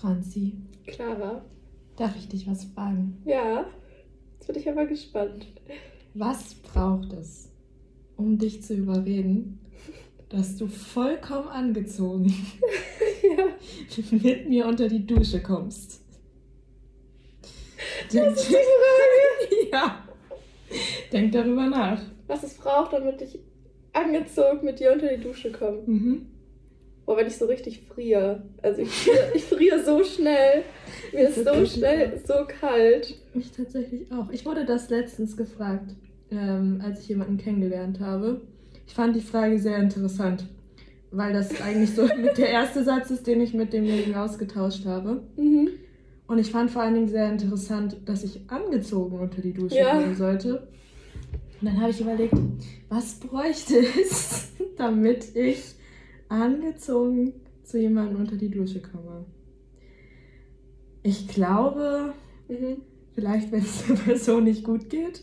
Franzi, Clara. darf ich dich was fragen? Ja, jetzt bin ich aber gespannt. Was braucht es, um dich zu überreden, dass du vollkommen angezogen ja, mit mir unter die Dusche kommst? das ist die Frage. ja. Denk darüber nach. Was es braucht, damit ich angezogen mit dir unter die Dusche komme. Mhm. Boah, wenn ich so richtig friere. Also ich friere, ich friere so schnell. Mir ist so schnell so kalt. Ich tatsächlich auch. Ich wurde das letztens gefragt, ähm, als ich jemanden kennengelernt habe. Ich fand die Frage sehr interessant, weil das eigentlich so mit der erste Satz ist, den ich mit demjenigen ausgetauscht habe. Mhm. Und ich fand vor allen Dingen sehr interessant, dass ich angezogen unter die Dusche Ja. gehen sollte. Und dann habe ich überlegt, was bräuchte es, damit ich angezogen zu jemandem unter die Dusche komme. Ich glaube, Mhm. vielleicht wenn es der Person nicht gut geht,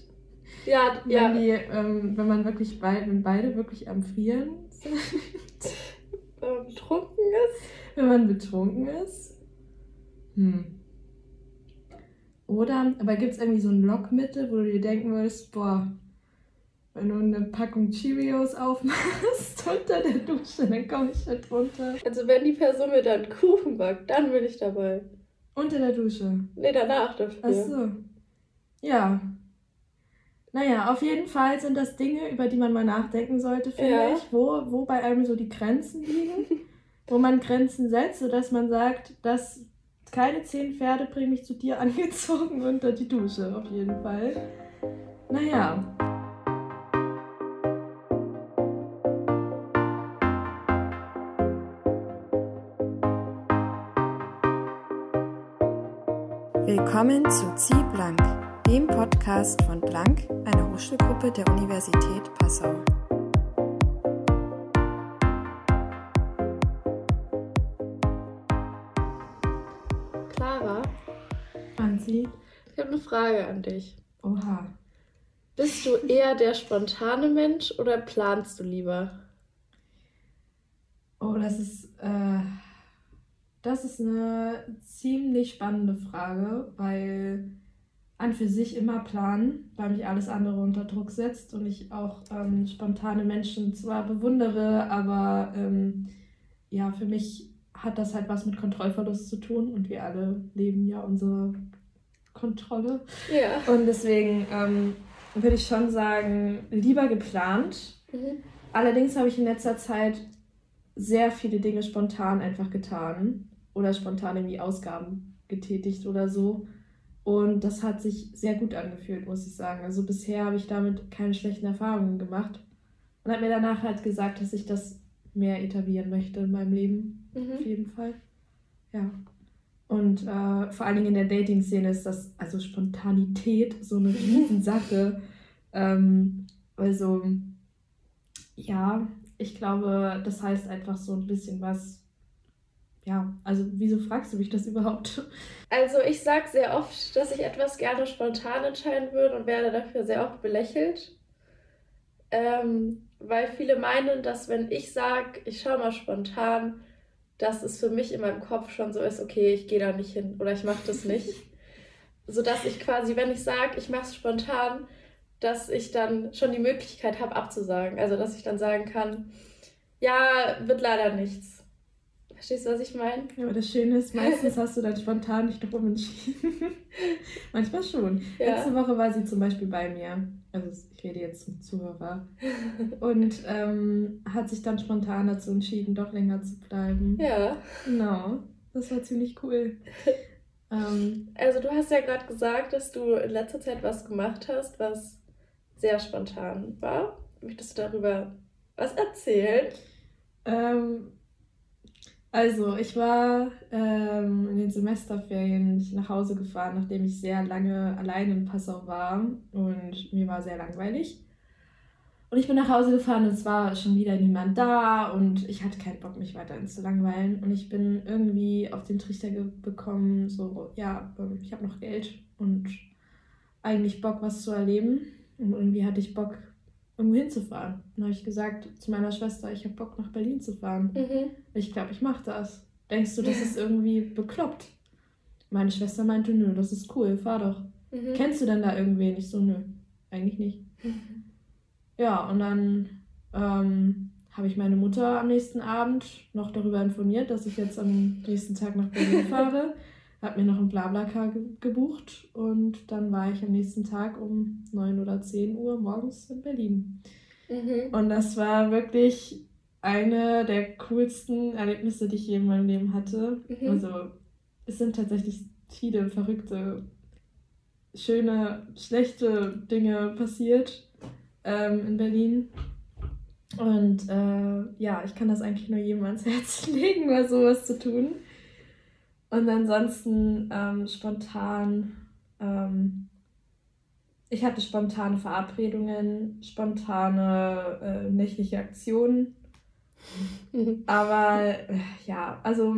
Ja, wenn, ja. die, ähm, wenn man wirklich beid, wenn beide wirklich am Frieren sind, Wenn man betrunken ist. wenn man betrunken ist. Hm. Oder, aber gibt es irgendwie so ein Lockmittel, wo du dir denken würdest, boah, wenn du eine Packung Cheerios aufmachst unter der Dusche, dann komme ich da drunter. Also wenn die Person mir dann Kuchen backt, dann bin ich dabei. Unter der Dusche. Nee, danach dafür. Ach so. Ja. Naja, auf jeden Fall sind das Dinge, über die man mal nachdenken sollte, finde Ja. ich, wo, wo bei einem so die Grenzen liegen, wo man Grenzen setzt, sodass man sagt, dass keine zehn Pferde bringen mich zu dir angezogen unter die Dusche, auf jeden Fall. Naja. Willkommen zu Zieh Blank, dem Podcast von Blank, einer Hochschulgruppe der Universität Passau. Clara, Franzi? ich habe eine Frage an dich. Oha. Bist du eher der spontane Mensch oder planst du lieber? Oh, das ist, äh, das ist eine ziemlich spannende Frage, weil an für sich immer planen, weil mich alles andere unter Druck setzt und ich auch ähm, spontane Menschen zwar bewundere, aber ähm, ja, für mich hat das halt was mit Kontrollverlust zu tun und wir alle leben ja unsere Kontrolle. Ja. Und deswegen ähm, würde ich schon sagen, lieber geplant, Mhm. Allerdings habe ich in letzter Zeit sehr viele Dinge spontan einfach getan oder spontan irgendwie Ausgaben getätigt oder so. Und das hat sich sehr gut angefühlt, muss ich sagen. Also bisher habe ich damit keine schlechten Erfahrungen gemacht und habe mir danach halt gesagt, dass ich das mehr etablieren möchte in meinem Leben. Auf Mhm. jeden Fall. Ja. Und äh, vor allen Dingen in der Dating-Szene ist das, also Spontanität, so eine Riesensache. ähm, also, ja, ich glaube, das heißt einfach so ein bisschen was. Ja, also wieso fragst du mich das überhaupt? Also ich sage sehr oft, dass ich etwas gerne spontan entscheiden würde und werde dafür sehr oft belächelt. Ähm, weil viele meinen, dass wenn ich sage, ich schaue mal spontan, dass es für mich in meinem Kopf schon so ist, okay, ich gehe da nicht hin oder ich mache das nicht. Sodass ich quasi, wenn ich sage, ich mache es spontan, dass ich dann schon die Möglichkeit habe abzusagen. Also dass ich dann sagen kann, ja, wird leider nichts. Verstehst du, was ich meine? Ja, aber das Schöne ist, meistens hast du dann spontan dich doch umentschieden. Manchmal schon. Ja. Letzte Woche war sie zum Beispiel bei mir. Also ich rede jetzt zum Zuhörer. Und ähm, hat sich dann spontan dazu entschieden, doch länger zu bleiben. Ja. Genau. Das war ziemlich cool. ähm, Also du hast ja gerade gesagt, dass du in letzter Zeit was gemacht hast, was sehr spontan war. Möchtest du darüber was erzählen? ähm, also, ich war ähm, in den Semesterferien nach Hause gefahren, nachdem ich sehr lange allein in Passau war und mir war sehr langweilig. Und ich bin nach Hause gefahren und es war schon wieder niemand da und ich hatte keinen Bock, mich weiterhin zu langweilen. Und ich bin irgendwie auf den Trichter ge- bekommen, so, ja, ähm, ich habe noch Geld und eigentlich Bock, was zu erleben. Und irgendwie hatte ich Bock, irgendwo hinzufahren. Dann habe ich gesagt zu meiner Schwester, ich habe Bock, nach Berlin zu fahren. Mhm. Ich glaube, ich mache das. denkst du, das ist irgendwie bekloppt? Meine Schwester meinte, nö, das ist cool, fahr doch. Mhm. Kennst du denn da irgendwen? Ich so, nö, eigentlich nicht. Ja, und dann ähm, habe ich meine Mutter am nächsten Abend noch darüber informiert, dass ich jetzt am nächsten Tag nach Berlin fahre. Habe mir noch ein Blablacar ge gebucht und dann war ich am nächsten Tag um 9 oder 10 Uhr morgens in Berlin. Mhm. Und das war wirklich eine der coolsten Erlebnisse, die ich je in meinem Leben hatte. Mhm. Also es sind tatsächlich viele verrückte, schöne, schlechte Dinge passiert ähm, in Berlin. Und äh, ja, ich kann das eigentlich nur jedem ans Herz legen, mal sowas zu tun. Und ansonsten ähm, spontan, ähm, ich hatte spontane Verabredungen, spontane äh, nächtliche Aktionen. Aber äh, ja, also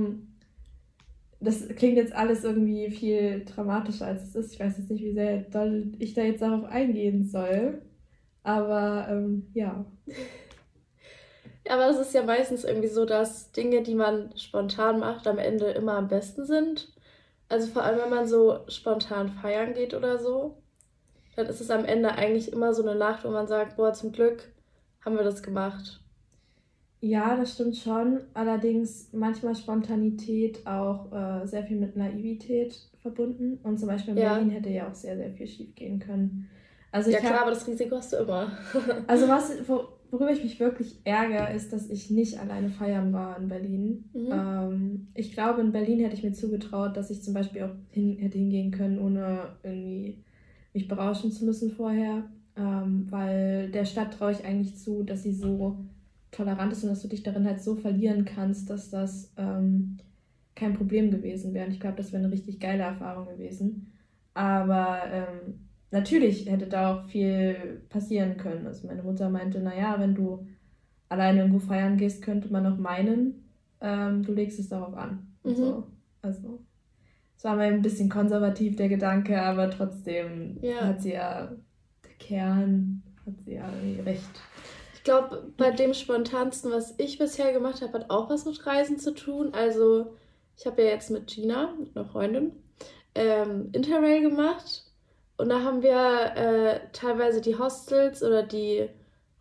das klingt jetzt alles irgendwie viel dramatischer als es ist. Ich weiß jetzt nicht, wie sehr doll ich da jetzt darauf eingehen soll. Aber ähm, ja. Aber es ist ja meistens irgendwie so, dass Dinge, die man spontan macht, am Ende immer am besten sind. Also vor allem, wenn man so spontan feiern geht oder so, dann ist es am Ende eigentlich immer so eine Nacht, wo man sagt, boah, zum Glück haben wir das gemacht. Ja, das stimmt schon. Allerdings manchmal Spontanität auch äh, sehr viel mit Naivität verbunden. Und zum Beispiel in ja. Berlin hätte ja auch sehr, sehr viel schief gehen können. Also ja, klar, hab, aber das Risiko hast du immer. also, was, worüber ich mich wirklich ärgere, ist, dass ich nicht alleine feiern war in Berlin. Mhm. Ähm, ich glaube, in Berlin hätte ich mir zugetraut, dass ich zum Beispiel auch hin, hätte hingehen können, ohne irgendwie mich berauschen zu müssen vorher. Ähm, weil der Stadt traue ich eigentlich zu, dass sie so tolerant ist und dass du dich darin halt so verlieren kannst, dass das ähm, kein Problem gewesen wäre. Und ich glaube, das wäre eine richtig geile Erfahrung gewesen. Aber ähm, natürlich hätte da auch viel passieren können. Also meine Mutter meinte, naja, wenn du alleine irgendwo feiern gehst, könnte man auch meinen, ähm, du legst es darauf an. Mhm. So. Also es war mir ein bisschen konservativ der Gedanke, aber trotzdem ja. hat sie ja, der Kern hat sie ja recht. Ich glaube, bei dem spontansten, was ich bisher gemacht habe, hat auch was mit Reisen zu tun. Also ich habe ja jetzt mit Gina, mit einer Freundin, ähm, Interrail gemacht und da haben wir äh, teilweise die Hostels oder die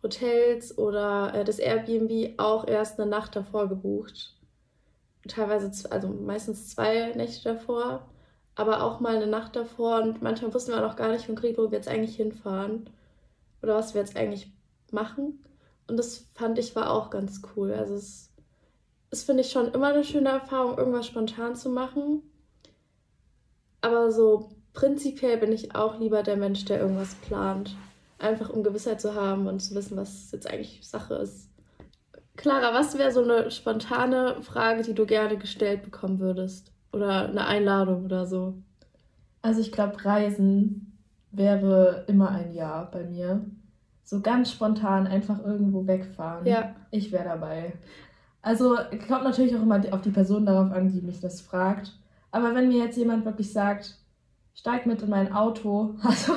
Hotels oder äh, das Airbnb auch erst eine Nacht davor gebucht. Teilweise, also meistens zwei Nächte davor, aber auch mal eine Nacht davor. Und manchmal wussten wir noch gar nicht konkret, wo wir jetzt eigentlich hinfahren oder was wir jetzt eigentlich machen. Und das fand ich war auch ganz cool. Also es ist, finde ich, schon immer eine schöne Erfahrung, irgendwas spontan zu machen. Aber so prinzipiell bin ich auch lieber der Mensch, der irgendwas plant. Einfach um Gewissheit zu haben und zu wissen, was jetzt eigentlich Sache ist. Clara, was wäre so eine spontane Frage, die du gerne gestellt bekommen würdest? Oder eine Einladung oder so? Also ich glaube, Reisen wäre immer ein Ja bei mir. So ganz spontan einfach irgendwo wegfahren. Ja. Ich wäre dabei. Also kommt natürlich auch immer auf die Person darauf an, die mich das fragt. Aber wenn mir jetzt jemand wirklich sagt, steig mit in mein Auto. Also,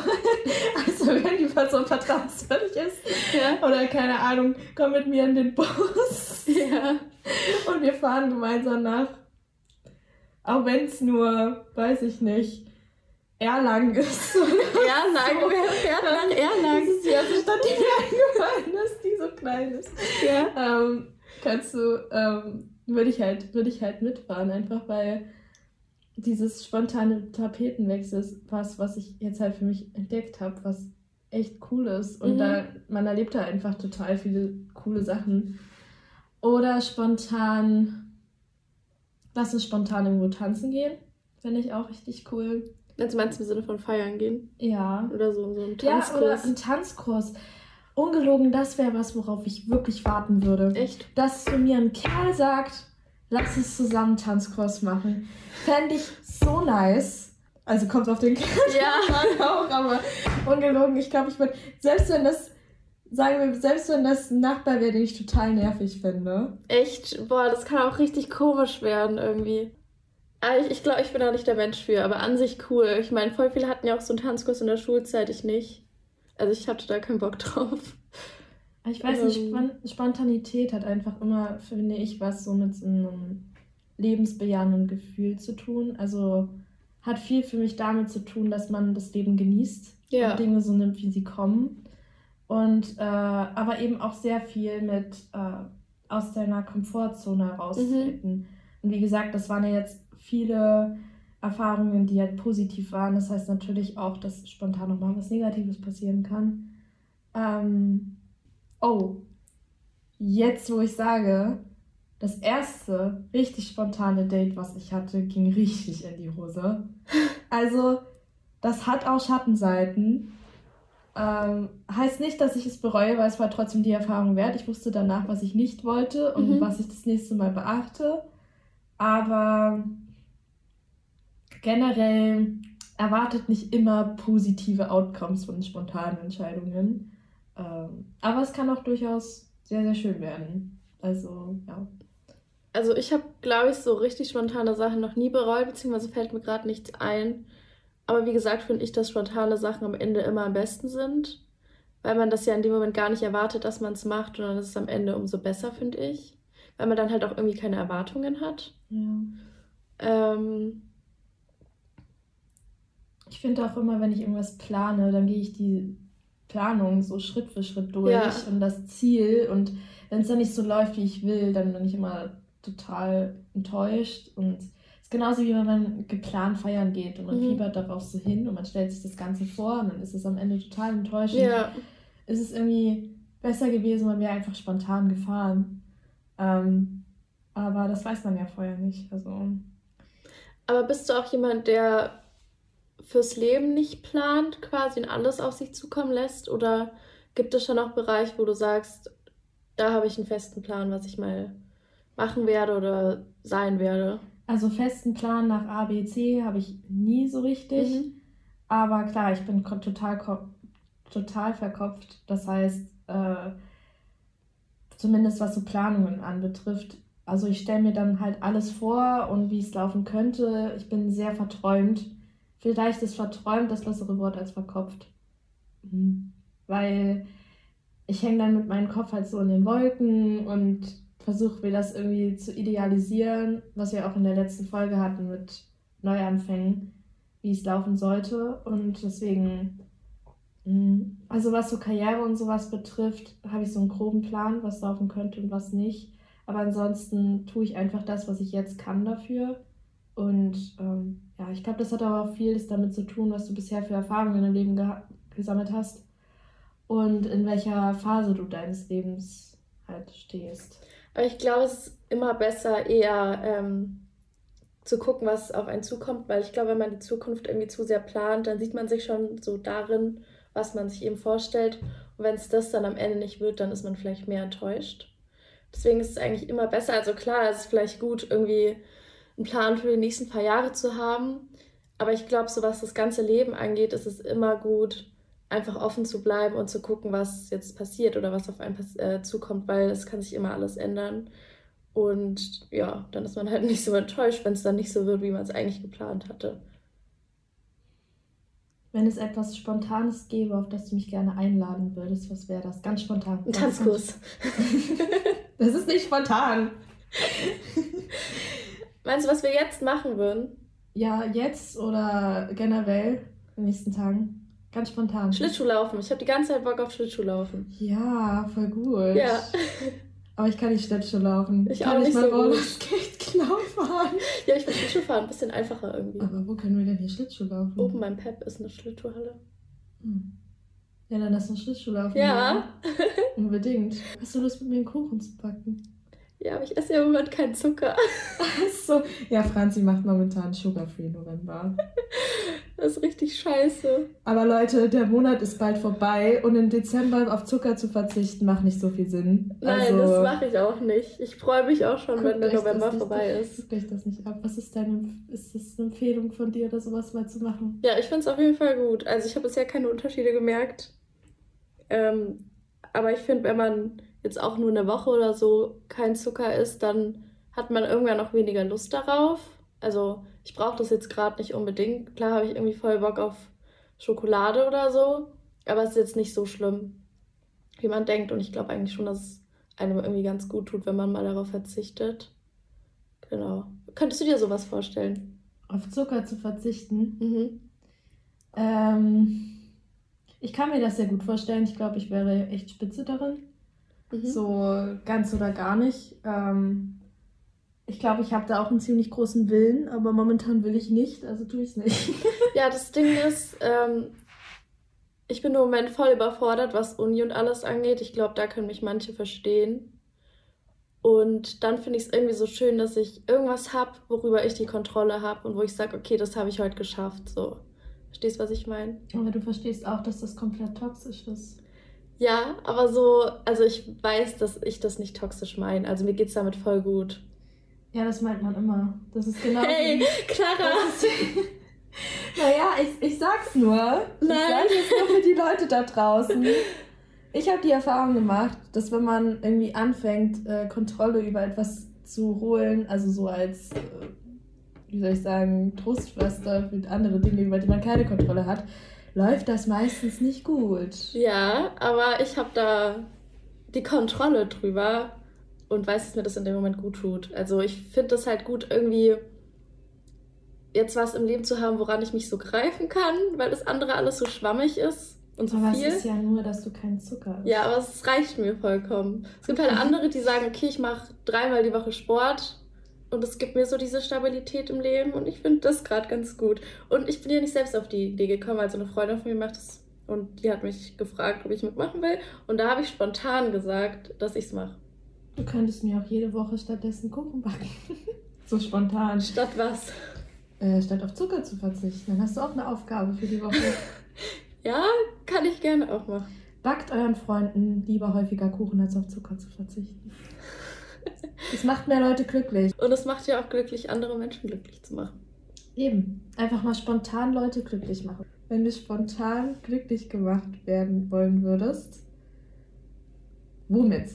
also wenn die Person vertrauenswürdig ist. Ja. Oder keine Ahnung, komm mit mir in den Bus. Ja. Und wir fahren gemeinsam nach. Auch wenn es nur, weiß ich nicht, Erlangen ist. Erlangen, so. wer fährt nach Erlangen? Das ist die erste Stadt, die mir eingefallen ist, die so klein ist. Ja. Ähm, kannst du, ähm, würde ich halt, würde ich halt mitfahren, einfach weil dieses spontane Tapetenwechsel ist was, was ich jetzt halt für mich entdeckt habe, was echt cool ist. Und mhm. da, man erlebt da einfach total viele coole Sachen. Oder spontan, lass uns spontan irgendwo tanzen gehen. Finde ich auch richtig cool. Also meinst du im Sinne von feiern gehen? Ja. Oder so, so ein Tanzkurs. Ja, oder ein Tanzkurs. Ungelogen, das wäre was, worauf ich wirklich warten würde. Echt? Dass zu mir ein Kerl sagt, lass uns zusammen Tanzkurs machen. Fände ich so nice. Also kommt auf den Kerl ja. auch, aber ungelogen, ich glaube, ich würde, selbst wenn das, sagen wir, selbst wenn das ein Nachbar wäre, den ich total nervig finde. Echt? Boah, das kann auch richtig komisch werden irgendwie. Ich, ich glaube, ich bin da nicht der Mensch für, aber an sich cool. Ich meine, voll viele hatten ja auch so einen Tanzkurs in der Schulzeit, ich nicht. Also ich hatte da keinen Bock drauf. Ich weiß nicht, ähm. Spontanität hat einfach immer, finde ich, was so mit so einem lebensbejahenden Gefühl zu tun. Also hat viel für mich damit zu tun, dass man das Leben genießt ja. und Dinge so nimmt, wie sie kommen. Und äh, aber eben auch sehr viel mit äh, aus deiner Komfortzone heraustreten. Mhm. Und wie gesagt, das waren ja jetzt viele Erfahrungen, die halt positiv waren. Das heißt natürlich auch, dass spontan nochmal was Negatives passieren kann. Ähm, oh, jetzt wo ich sage, das erste richtig spontane Date, was ich hatte, ging richtig in die Hose. Also, das hat auch Schattenseiten. Ähm, heißt nicht, dass ich es bereue, weil es war trotzdem die Erfahrung wert. Ich wusste danach, was ich nicht wollte und mhm. was ich das nächste Mal beachte. Aber generell erwartet nicht immer positive Outcomes von spontanen Entscheidungen. Ähm, aber es kann auch durchaus sehr, sehr schön werden. Also, ja. Also ich habe, glaube ich, so richtig spontane Sachen noch nie bereut, beziehungsweise fällt mir gerade nichts ein. Aber wie gesagt, finde ich, dass spontane Sachen am Ende immer am besten sind, weil man das ja in dem Moment gar nicht erwartet, dass man es macht und dann ist es am Ende umso besser, finde ich. Weil man dann halt auch irgendwie keine Erwartungen hat. Ja. Ähm, ich finde auch immer, wenn ich irgendwas plane, dann gehe ich die Planung so Schritt für Schritt durch ja. und das Ziel. Und wenn es dann nicht so läuft, wie ich will, dann bin ich immer total enttäuscht. Und es ist genauso wie wenn man geplant feiern geht und man mhm. fiebert darauf so hin und man stellt sich das Ganze vor und dann ist es am Ende total enttäuschend. Ja. Ist es irgendwie besser gewesen, man wäre einfach spontan gefahren. Ähm, aber das weiß man ja vorher nicht. Also. Aber bist du auch jemand, der fürs Leben nicht plant, quasi und alles auf sich zukommen lässt? Oder gibt es schon auch Bereiche, wo du sagst, da habe ich einen festen Plan, was ich mal machen werde oder sein werde? Also festen Plan nach A, B, C habe ich nie so richtig. Mhm. Aber klar, ich bin total, total verkopft. Das heißt, äh, zumindest was so Planungen anbetrifft. Also ich stelle mir dann halt alles vor und wie es laufen könnte. Ich bin sehr verträumt. Vielleicht ist verträumt das bessere Wort als verkopft. Mhm. Weil ich hänge dann mit meinem Kopf halt so in den Wolken und versuche mir das irgendwie zu idealisieren, was wir auch in der letzten Folge hatten mit Neuanfängen, wie es laufen sollte. Und deswegen, mhm. also was so Karriere und sowas betrifft, habe ich so einen groben Plan, was laufen könnte und was nicht. Aber ansonsten tue ich einfach das, was ich jetzt kann dafür. Und ähm, ja, ich glaube, das hat aber auch vieles damit zu tun, was du bisher für Erfahrungen in deinem Leben gesammelt hast und in welcher Phase du deines Lebens halt stehst. Aber ich glaube, es ist immer besser, eher ähm, zu gucken, was auf einen zukommt, weil ich glaube, wenn man die Zukunft irgendwie zu sehr plant, dann sieht man sich schon so darin, was man sich eben vorstellt. Und wenn es das dann am Ende nicht wird, dann ist man vielleicht mehr enttäuscht. Deswegen ist es eigentlich immer besser. Also klar, es ist vielleicht gut, irgendwie einen Plan für die nächsten paar Jahre zu haben. Aber ich glaube, so was das ganze Leben angeht, ist es immer gut, einfach offen zu bleiben und zu gucken, was jetzt passiert oder was auf einen äh, zukommt, weil es kann sich immer alles ändern. Und ja, dann ist man halt nicht so enttäuscht, wenn es dann nicht so wird, wie man es eigentlich geplant hatte. Wenn es etwas Spontanes gäbe, auf das du mich gerne einladen würdest, was wäre das? Ganz spontan. Ein Tanzkurs. das ist nicht spontan. Meinst du, was wir jetzt machen würden? Ja, jetzt oder generell in den nächsten Tagen? Ganz spontan. Schlittschuhlaufen. Ich habe die ganze Zeit Bock auf Schlittschuhlaufen. Ja, voll gut. Ja. Aber ich kann nicht Schlittschuh laufen. Ich kann auch nicht, nicht mal so Rollerskate genau fahren. Ja, ich finde Schlittschuhfahren ein bisschen einfacher irgendwie. Aber wo können wir denn hier Schlittschuh laufen? Oben beim Pep ist eine Schlittschuhhalle. Hm. Ja, dann lass uns Schlittschuh laufen. Ja. Unbedingt. Hast du Lust, mit mir einen Kuchen zu backen? Ja, aber ich esse ja im Moment keinen Zucker. Achso. Ja, Franzi macht momentan Sugar-Free November. Das ist richtig scheiße. Aber Leute, der Monat ist bald vorbei und im Dezember auf Zucker zu verzichten macht nicht so viel Sinn. Nein, also, das mache ich auch nicht. Ich freue mich auch schon, wenn der November vorbei ist. Guckt euch das nicht ab. Was ist deine ist das eine Empfehlung von dir, das sowas mal zu machen? Ja, ich finde es auf jeden Fall gut. Also ich habe bisher keine Unterschiede gemerkt. Ähm, aber ich finde, wenn man jetzt auch nur eine Woche oder so kein Zucker isst, dann hat man irgendwann auch weniger Lust darauf. Also ich brauche das jetzt gerade nicht unbedingt. Klar habe ich irgendwie voll Bock auf Schokolade oder so, aber es ist jetzt nicht so schlimm, wie man denkt. Und ich glaube eigentlich schon, dass es einem irgendwie ganz gut tut, wenn man mal darauf verzichtet. Genau. Könntest du dir sowas vorstellen? Auf Zucker zu verzichten? Mhm. Ähm, ich kann mir das sehr gut vorstellen. Ich glaube, ich wäre echt spitze darin. Mhm. So ganz oder gar nicht. Ähm, ich glaube, ich habe da auch einen ziemlich großen Willen, aber momentan will ich nicht, also tue ich es nicht. ja, das Ding ist, ähm, ich bin im Moment voll überfordert, was Uni und alles angeht. Ich glaube, da können mich manche verstehen. Und dann finde ich es irgendwie so schön, dass ich irgendwas habe, worüber ich die Kontrolle habe und wo ich sage, okay, das habe ich heute geschafft. So. Verstehst du, was ich meine? Aber du verstehst auch, dass das komplett toxisch ist. Ja, aber so, also ich weiß, dass ich das nicht toxisch meine. Also mir geht es damit voll gut. Ja, das meint man immer. Das ist genau. Hey, wie, Clara! naja, ich, ich sag's nur. Nein. Ich sag jetzt nur für die Leute da draußen. Ich habe die Erfahrung gemacht, dass wenn man irgendwie anfängt, äh, Kontrolle über etwas zu holen, also so als, äh, wie soll ich sagen, Trostschwester für andere Dinge, über die man keine Kontrolle hat, läuft das meistens nicht gut. Ja, aber ich habe da die Kontrolle drüber und weiß, dass mir das in dem Moment gut tut. Also ich finde das halt gut, irgendwie jetzt was im Leben zu haben, woran ich mich so greifen kann, weil das andere alles so schwammig ist und so aber viel. Aber es ist ja nur, dass du keinen Zucker hast. Ja, aber es reicht mir vollkommen. Es gibt halt andere, die sagen, okay, ich mache dreimal die Woche Sport und es gibt mir so diese Stabilität im Leben und ich finde das gerade ganz gut. Und ich bin ja nicht selbst auf die Idee gekommen, also eine Freundin von mir macht das und die hat mich gefragt, ob ich mitmachen will und da habe ich spontan gesagt, dass ich es mache. Du könntest mir auch jede Woche stattdessen Kuchen backen. so spontan. Statt was? Äh, statt auf Zucker zu verzichten. Dann hast du auch eine Aufgabe für die Woche. ja, kann ich gerne auch machen. Backt euren Freunden lieber häufiger Kuchen, als auf Zucker zu verzichten. Es macht mehr Leute glücklich. Und es macht ja auch glücklich, andere Menschen glücklich zu machen. Eben. Einfach mal spontan Leute glücklich machen. Wenn du spontan glücklich gemacht werden wollen würdest, womit?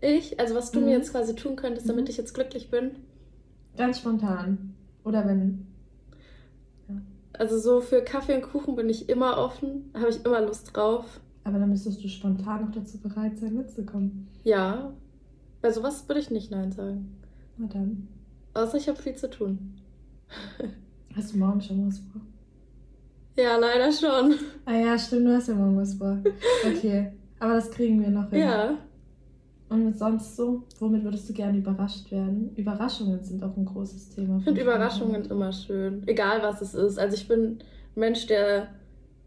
Ich? Also was du mhm. mir jetzt quasi tun könntest, damit mhm. ich jetzt glücklich bin? Ganz spontan. Oder wenn. Ja. Also so für Kaffee und Kuchen bin ich immer offen, habe ich immer Lust drauf. Aber dann müsstest du spontan noch dazu bereit sein, mitzukommen. Ja. Bei sowas würde ich nicht Nein sagen. Na dann. Außer ich habe viel zu tun. Hast du morgen schon was vor? Ja, leider schon. Ah ja, stimmt, du hast ja morgen was vor. Okay. Aber das kriegen wir noch hin. Ja. Und sonst so, womit würdest du gerne überrascht werden? Überraschungen sind auch ein großes Thema. Ich finde Überraschungen immer schön. Egal was es ist. Also ich bin ein Mensch, der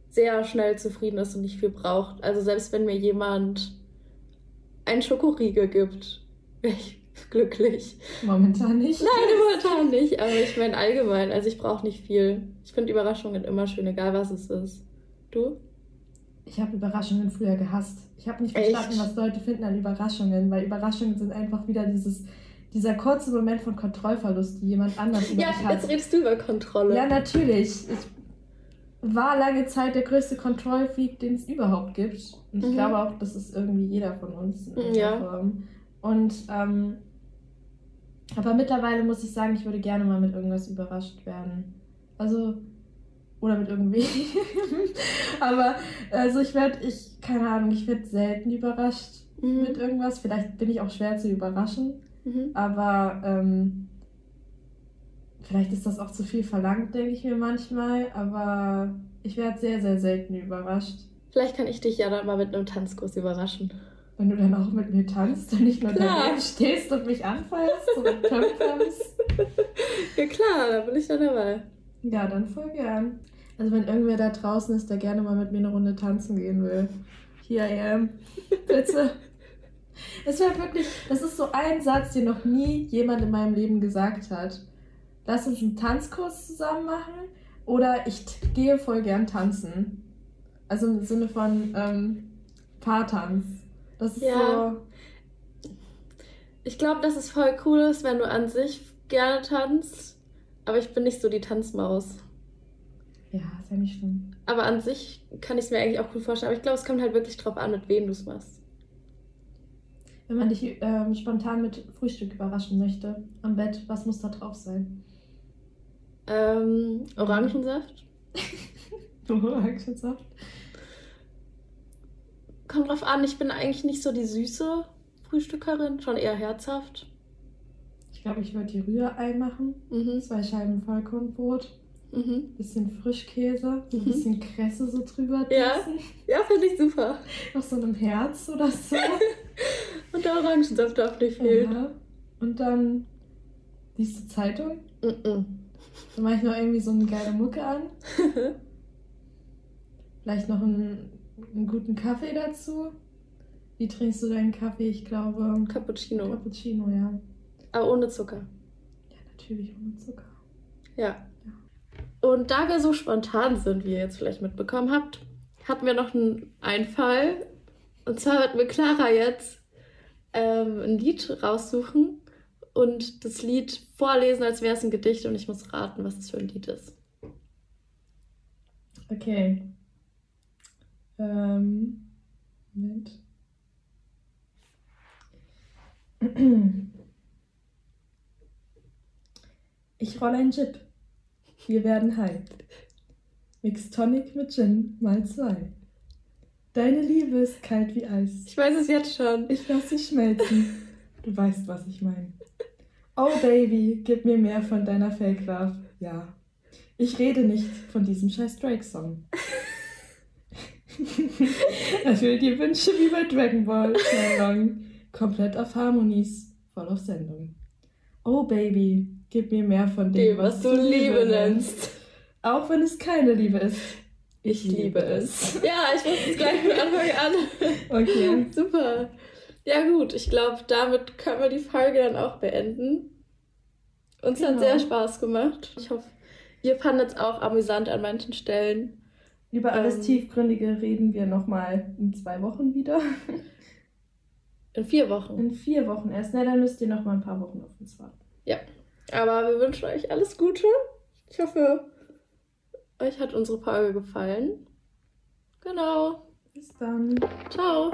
sehr schnell zufrieden ist und nicht viel braucht. Also selbst wenn mir jemand ein Schokoriegel gibt, ich glücklich. Momentan nicht. Nein, momentan nicht. Aber ich meine allgemein. Also ich brauche nicht viel. Ich finde Überraschungen immer schön, egal was es ist. Du? Ich habe Überraschungen früher gehasst. Ich habe nicht verstanden, Echt? was Leute finden an Überraschungen, weil Überraschungen sind einfach wieder dieses, dieser kurze Moment von Kontrollverlust, die jemand anders über ja, dich hat. Ja, jetzt redest du über Kontrolle. Ja, natürlich. Ich war lange Zeit der größte Kontrollfreak, den es überhaupt gibt. Und ich mhm. glaube auch, das ist irgendwie jeder von uns in ja. Form. Und ähm, aber mittlerweile muss ich sagen, ich würde gerne mal mit irgendwas überrascht werden. Also oder mit irgendwie. Aber also ich werde, ich, keine Ahnung, ich werde selten überrascht mhm. mit irgendwas. Vielleicht bin ich auch schwer zu überraschen. Mhm. Aber ähm, vielleicht ist das auch zu viel verlangt, denke ich mir manchmal. Aber ich werde sehr, sehr selten überrascht. Vielleicht kann ich dich ja dann mal mit einem Tanzkurs überraschen. Wenn du dann auch mit mir tanzt und nicht nur daneben stehst und mich anfallst und töpferst. ja klar, da bin ich dann dabei. Ja, dann voll gern. Also wenn irgendwer da draußen ist, der gerne mal mit mir eine Runde tanzen gehen will. Here I am. Bitte. Es wäre wirklich, das ist so ein Satz, den noch nie jemand in meinem Leben gesagt hat. Lass uns einen Tanzkurs zusammen machen oder ich gehe voll gern tanzen. Also im Sinne von ähm, Paartanz. Das ist ja. so. Ich glaube, dass es voll cool ist, wenn du an sich gerne tanzt, aber ich bin nicht so die Tanzmaus. Ja, ist ja nicht schlimm. Aber an sich kann ich es mir eigentlich auch gut vorstellen. Aber ich glaube, es kommt halt wirklich drauf an, mit wem du es machst. Wenn man dich ähm, spontan mit Frühstück überraschen möchte am Bett, was muss da drauf sein? Ähm, Orangensaft. Orangensaft. Kommt drauf an, ich bin eigentlich nicht so die süße Frühstückerin, schon eher herzhaft. Ich glaube, ich würde die Rührei machen. Mhm. Zwei Scheiben Vollkornbrot, Mhm. bisschen Frischkäse, ein Mhm. bisschen Kresse so drüber. Ja. gießen. Ja, finde ich super. Noch so einem Herz oder so. Und der Orangensaft darf nicht fehlen. ja. Und dann liest du Zeitung. Mhm. Dann mache ich noch irgendwie so eine geile Mucke an. Vielleicht noch einen, einen guten Kaffee dazu. Wie trinkst du deinen Kaffee? Ich glaube, Cappuccino. Cappuccino, ja. Aber ohne Zucker. Ja, natürlich ohne Zucker. Ja. Und da wir so spontan sind, wie ihr jetzt vielleicht mitbekommen habt, hatten wir noch einen Einfall. Und zwar wird mir Clara jetzt ähm, ein Lied raussuchen und das Lied vorlesen, als wäre es ein Gedicht und ich muss raten, was das für ein Lied ist. Okay. Ähm, Moment. Ich roll ein Chip. Wir werden high. Mix Tonic mit Gin mal zwei. Deine Liebe ist kalt wie Eis. Ich weiß es jetzt schon. Ich lass sie schmelzen. Du weißt, was ich meine. Oh Baby, gib mir mehr von deiner Fake Love. Ja. Ich rede nicht von diesem scheiß Drake-Song. Erfüll die Wünsche wie bei Dragon Ball. Schnell long. Komplett auf Harmonies. Voll auf Sendung. Oh Baby, gib mir mehr von dem, Dem, was du Liebe nennst. Auch wenn es keine Liebe ist. Ich liebe es. Ja, ich muss es gleich von Anfang an. Okay. Super. Ja gut, ich glaube, damit können wir die Folge dann auch beenden. Uns hat Genau. sehr Spaß gemacht. Ich hoffe, ihr fandet es auch amüsant an manchen Stellen. Über alles Ähm. Tiefgründige reden wir nochmal in zwei Wochen wieder. In vier Wochen. In vier Wochen erst. Na, dann müsst ihr noch mal ein paar Wochen auf uns warten. Aber wir wünschen euch alles Gute. Ich hoffe, euch hat unsere Folge gefallen. Genau. Bis dann. Ciao.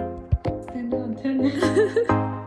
Deine Antenne.